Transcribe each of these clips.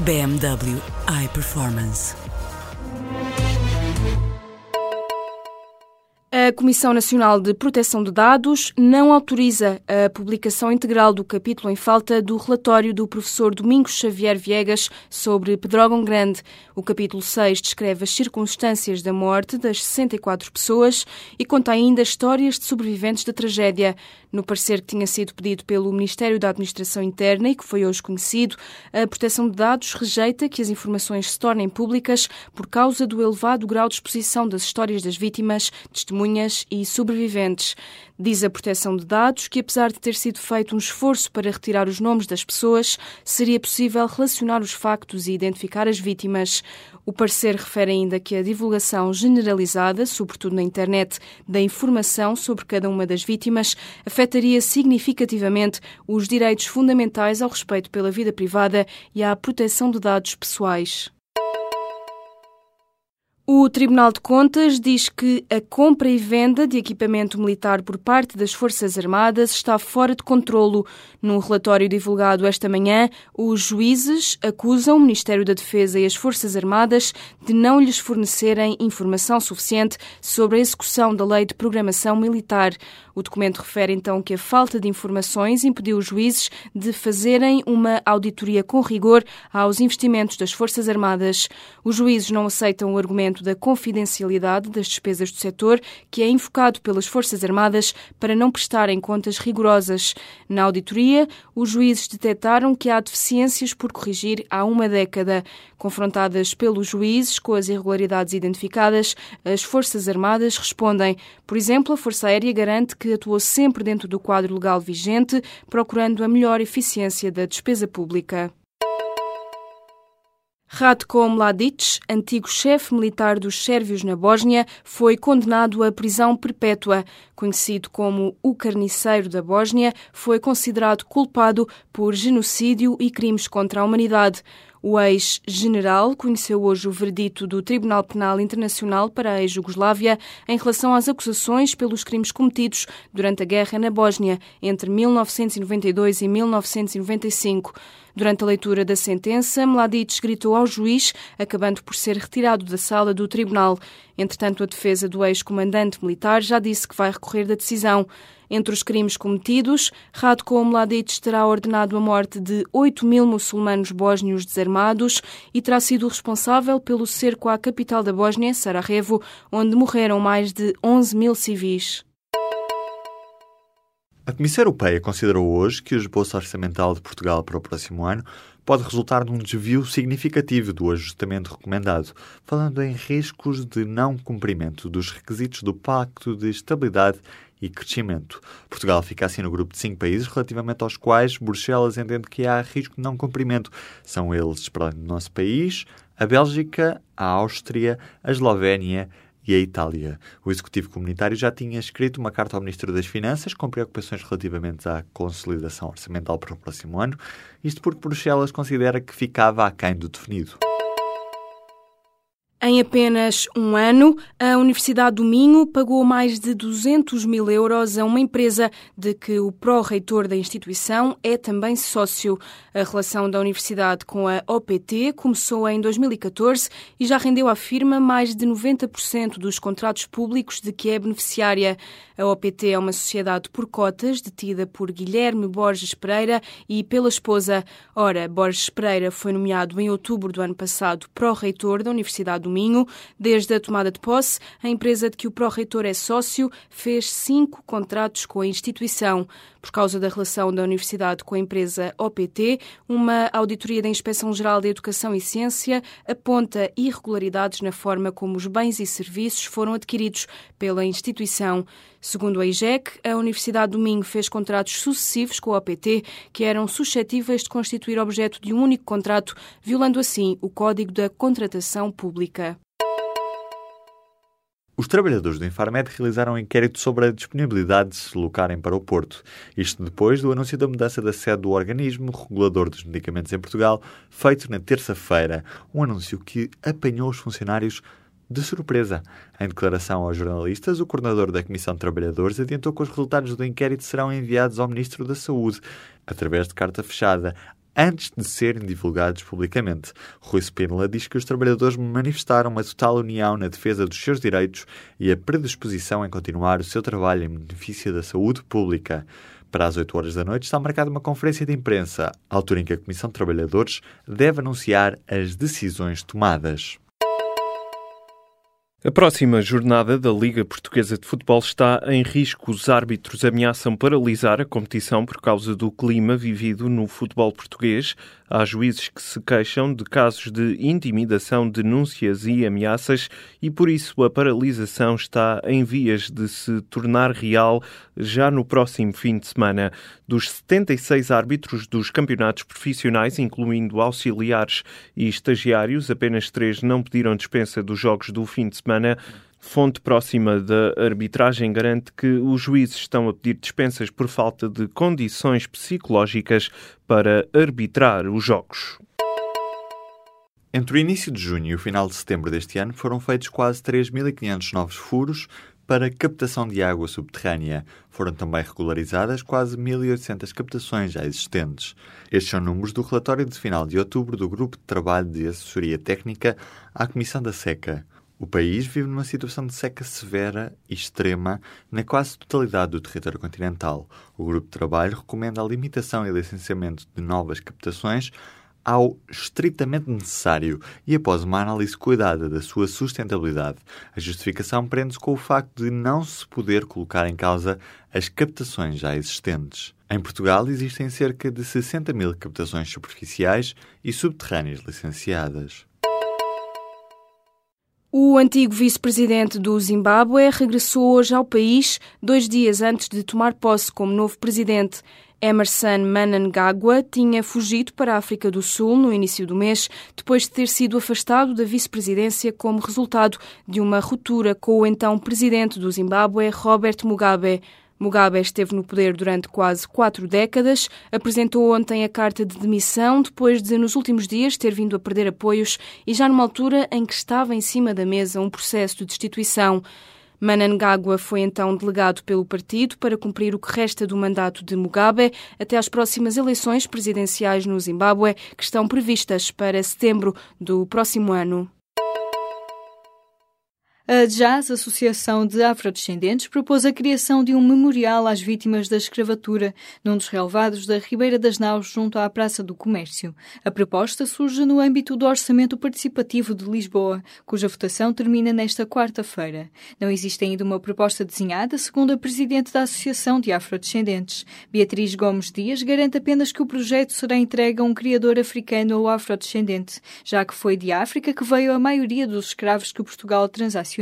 BMW iPerformance. A Comissão Nacional de Proteção de Dados não autoriza a publicação integral do capítulo em falta do relatório do professor Domingos Xavier Viegas sobre Pedrógão Grande. O capítulo 6 descreve as circunstâncias da morte das 64 pessoas e conta ainda histórias de sobreviventes da tragédia. No parecer que tinha sido pedido pelo Ministério da Administração Interna e que foi hoje conhecido, a Proteção de Dados rejeita que as informações se tornem públicas por causa do elevado grau de exposição das histórias das vítimas, testemunhas testemunhas e sobreviventes. Diz a proteção de dados que, apesar de ter sido feito um esforço para retirar os nomes das pessoas, seria possível relacionar os factos e identificar as vítimas. O parecer refere ainda que a divulgação generalizada, sobretudo na internet, da informação sobre cada uma das vítimas afetaria significativamente os direitos fundamentais ao respeito pela vida privada e à proteção de dados pessoais. O Tribunal de Contas diz que a compra e venda de equipamento militar por parte das Forças Armadas está fora de controlo. Num relatório divulgado esta manhã, os juízes acusam o Ministério da Defesa e as Forças Armadas de não lhes fornecerem informação suficiente sobre a execução da Lei de Programação Militar. O documento refere então que a falta de informações impediu os juízes de fazerem uma auditoria com rigor aos investimentos das Forças Armadas. Os juízes não aceitam o argumento da confidencialidade das despesas do setor, que é invocado pelas Forças Armadas para não prestarem contas rigorosas. Na auditoria, os juízes detectaram que há deficiências por corrigir há uma década. Confrontadas pelos juízes com as irregularidades identificadas, as Forças Armadas respondem. Por exemplo, a Força Aérea garante que atuou sempre dentro do quadro legal vigente, procurando a melhor eficiência da despesa pública. Ratko Mladic, antigo chefe militar dos sérvios na Bósnia, foi condenado à prisão perpétua. Conhecido como o carniceiro da Bósnia, foi considerado culpado por genocídio e crimes contra a humanidade. O ex-general conheceu hoje o verdito do Tribunal Penal Internacional para a ex-Jugoslávia em relação às acusações pelos crimes cometidos durante a guerra na Bósnia entre 1992 e 1995. Durante a leitura da sentença, Mladic gritou ao juiz, acabando por ser retirado da sala do tribunal. Entretanto, a defesa do ex-comandante militar já disse que vai recorrer da decisão. Entre os crimes cometidos, Radko Mladic terá ordenado a morte de 8 mil muçulmanos bósnios desarmados e terá sido responsável pelo cerco à capital da Bósnia, Sarajevo, onde morreram mais de 11 mil civis. A Comissão Europeia considerou hoje que o esboço orçamental de Portugal para o próximo ano pode resultar num desvio significativo do ajustamento recomendado, falando em riscos de não cumprimento dos requisitos do Pacto de Estabilidade e Crescimento. Portugal fica assim no grupo de cinco países relativamente aos quais Bruxelas entende que há risco de não cumprimento. São eles, para o nosso país, a Bélgica, a Áustria, a Eslovénia e a Itália. O Executivo Comunitário já tinha escrito uma carta ao Ministro das Finanças com preocupações relativamente à consolidação orçamental para o próximo ano, isto porque Bruxelas considera que ficava aquém do definido. Em apenas um ano, a Universidade do Minho pagou mais de 200 mil euros a uma empresa de que o pró-reitor da instituição é também sócio. A relação da Universidade com a OPT começou em 2014 e já rendeu à firma mais de 90% dos contratos públicos de que é beneficiária. A OPT é uma sociedade por cotas detida por Guilherme Borges Pereira e pela esposa. Ora, Borges Pereira foi nomeado em outubro do ano passado pró-reitor da Universidade do Minho. Desde a tomada de posse, a empresa de que o pró-reitor é sócio fez cinco contratos com a instituição. Por causa da relação da Universidade com a empresa OPT, uma auditoria da Inspeção-Geral de Educação e Ciência aponta irregularidades na forma como os bens e serviços foram adquiridos pela instituição. Segundo a IGEC, a Universidade do Minho fez contratos sucessivos com a OPT que eram suscetíveis de constituir objeto de um único contrato, violando assim o Código da Contratação Pública. Os trabalhadores do Infarmed realizaram um inquérito sobre a disponibilidade de se deslocarem para o Porto. Isto depois do anúncio da mudança da sede do organismo regulador dos medicamentos em Portugal, feito na terça-feira. Um anúncio que apanhou os funcionários de surpresa. Em declaração aos jornalistas, o coordenador da Comissão de Trabalhadores adiantou que os resultados do inquérito serão enviados ao Ministro da Saúde, através de carta fechada, antes de serem divulgados publicamente. Rui Spínola diz que os trabalhadores manifestaram uma total união na defesa dos seus direitos e a predisposição em continuar o seu trabalho em benefício da saúde pública. Para as 8 horas da noite está marcada uma conferência de imprensa, altura em que a Comissão de Trabalhadores deve anunciar as decisões tomadas. A próxima jornada da Liga Portuguesa de Futebol está em risco. Os árbitros ameaçam paralisar a competição por causa do clima vivido no futebol português. Há juízes que se queixam de casos de intimidação, denúncias e ameaças e por isso a paralisação está em vias de se tornar real já no próximo fim de semana. Dos 76 árbitros dos campeonatos profissionais, incluindo auxiliares e estagiários, apenas três não pediram dispensa dos jogos do fim de semana. Fonte próxima da arbitragem garante que os juízes estão a pedir dispensas por falta de condições psicológicas para arbitrar os jogos. Entre o início de junho e o final de setembro deste ano foram feitos quase 3.500 novos furos para captação de água subterrânea. Foram também regularizadas quase 1.800 captações já existentes. Estes são números do relatório de final de outubro do Grupo de Trabalho de Assessoria Técnica à Comissão da Seca. O país vive numa situação de seca severa e extrema na quase totalidade do território continental. O grupo de trabalho recomenda a limitação e licenciamento de novas captações ao estritamente necessário e após uma análise cuidada da sua sustentabilidade. A justificação prende-se com o facto de não se poder colocar em causa as captações já existentes. Em Portugal existem cerca de 60 mil captações superficiais e subterrâneas licenciadas. O antigo vice-presidente do Zimbábue regressou hoje ao país, dois dias antes de tomar posse como novo presidente. Emerson Mnangagwa tinha fugido para a África do Sul no início do mês, depois de ter sido afastado da vice-presidência como resultado de uma ruptura com o então presidente do Zimbábue, Robert Mugabe. Mugabe esteve no poder durante quase quatro décadas, apresentou ontem a carta de demissão depois de, nos últimos dias, ter vindo a perder apoios e já numa altura em que estava em cima da mesa um processo de destituição. Manangagwa foi então delegado pelo partido para cumprir o que resta do mandato de Mugabe até às próximas eleições presidenciais no Zimbábue, que estão previstas para setembro do próximo ano. A JAS, Associação de Afrodescendentes, propôs a criação de um memorial às vítimas da escravatura num dos relevados da Ribeira das Naus, junto à Praça do Comércio. A proposta surge no âmbito do Orçamento Participativo de Lisboa, cuja votação termina nesta quarta-feira. Não existe ainda uma proposta desenhada, segundo a Presidente da Associação de Afrodescendentes. Beatriz Gomes Dias garante apenas que o projeto será entregue a um criador africano ou afrodescendente, já que foi de África que veio a maioria dos escravos que Portugal transacionou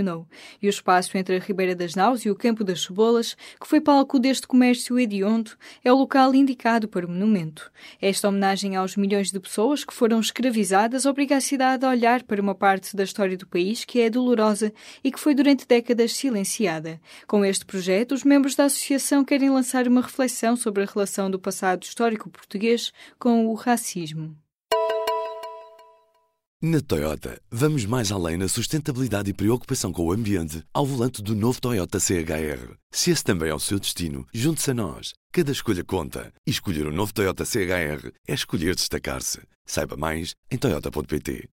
e o espaço entre a Ribeira das Naus e o Campo das Cebolas, que foi palco deste comércio hediondo, é o local indicado para o monumento. Esta homenagem aos milhões de pessoas que foram escravizadas obriga a cidade a olhar para uma parte da história do país que é dolorosa e que foi durante décadas silenciada. Com este projeto, os membros da associação querem lançar uma reflexão sobre a relação do passado histórico português com o racismo. Na Toyota, vamos mais além na sustentabilidade e preocupação com o ambiente ao volante do novo Toyota CHR. Se esse também é o seu destino, junte-se a nós. Cada escolha conta. E escolher o um novo Toyota CHR é escolher destacar-se. Saiba mais em Toyota.pt.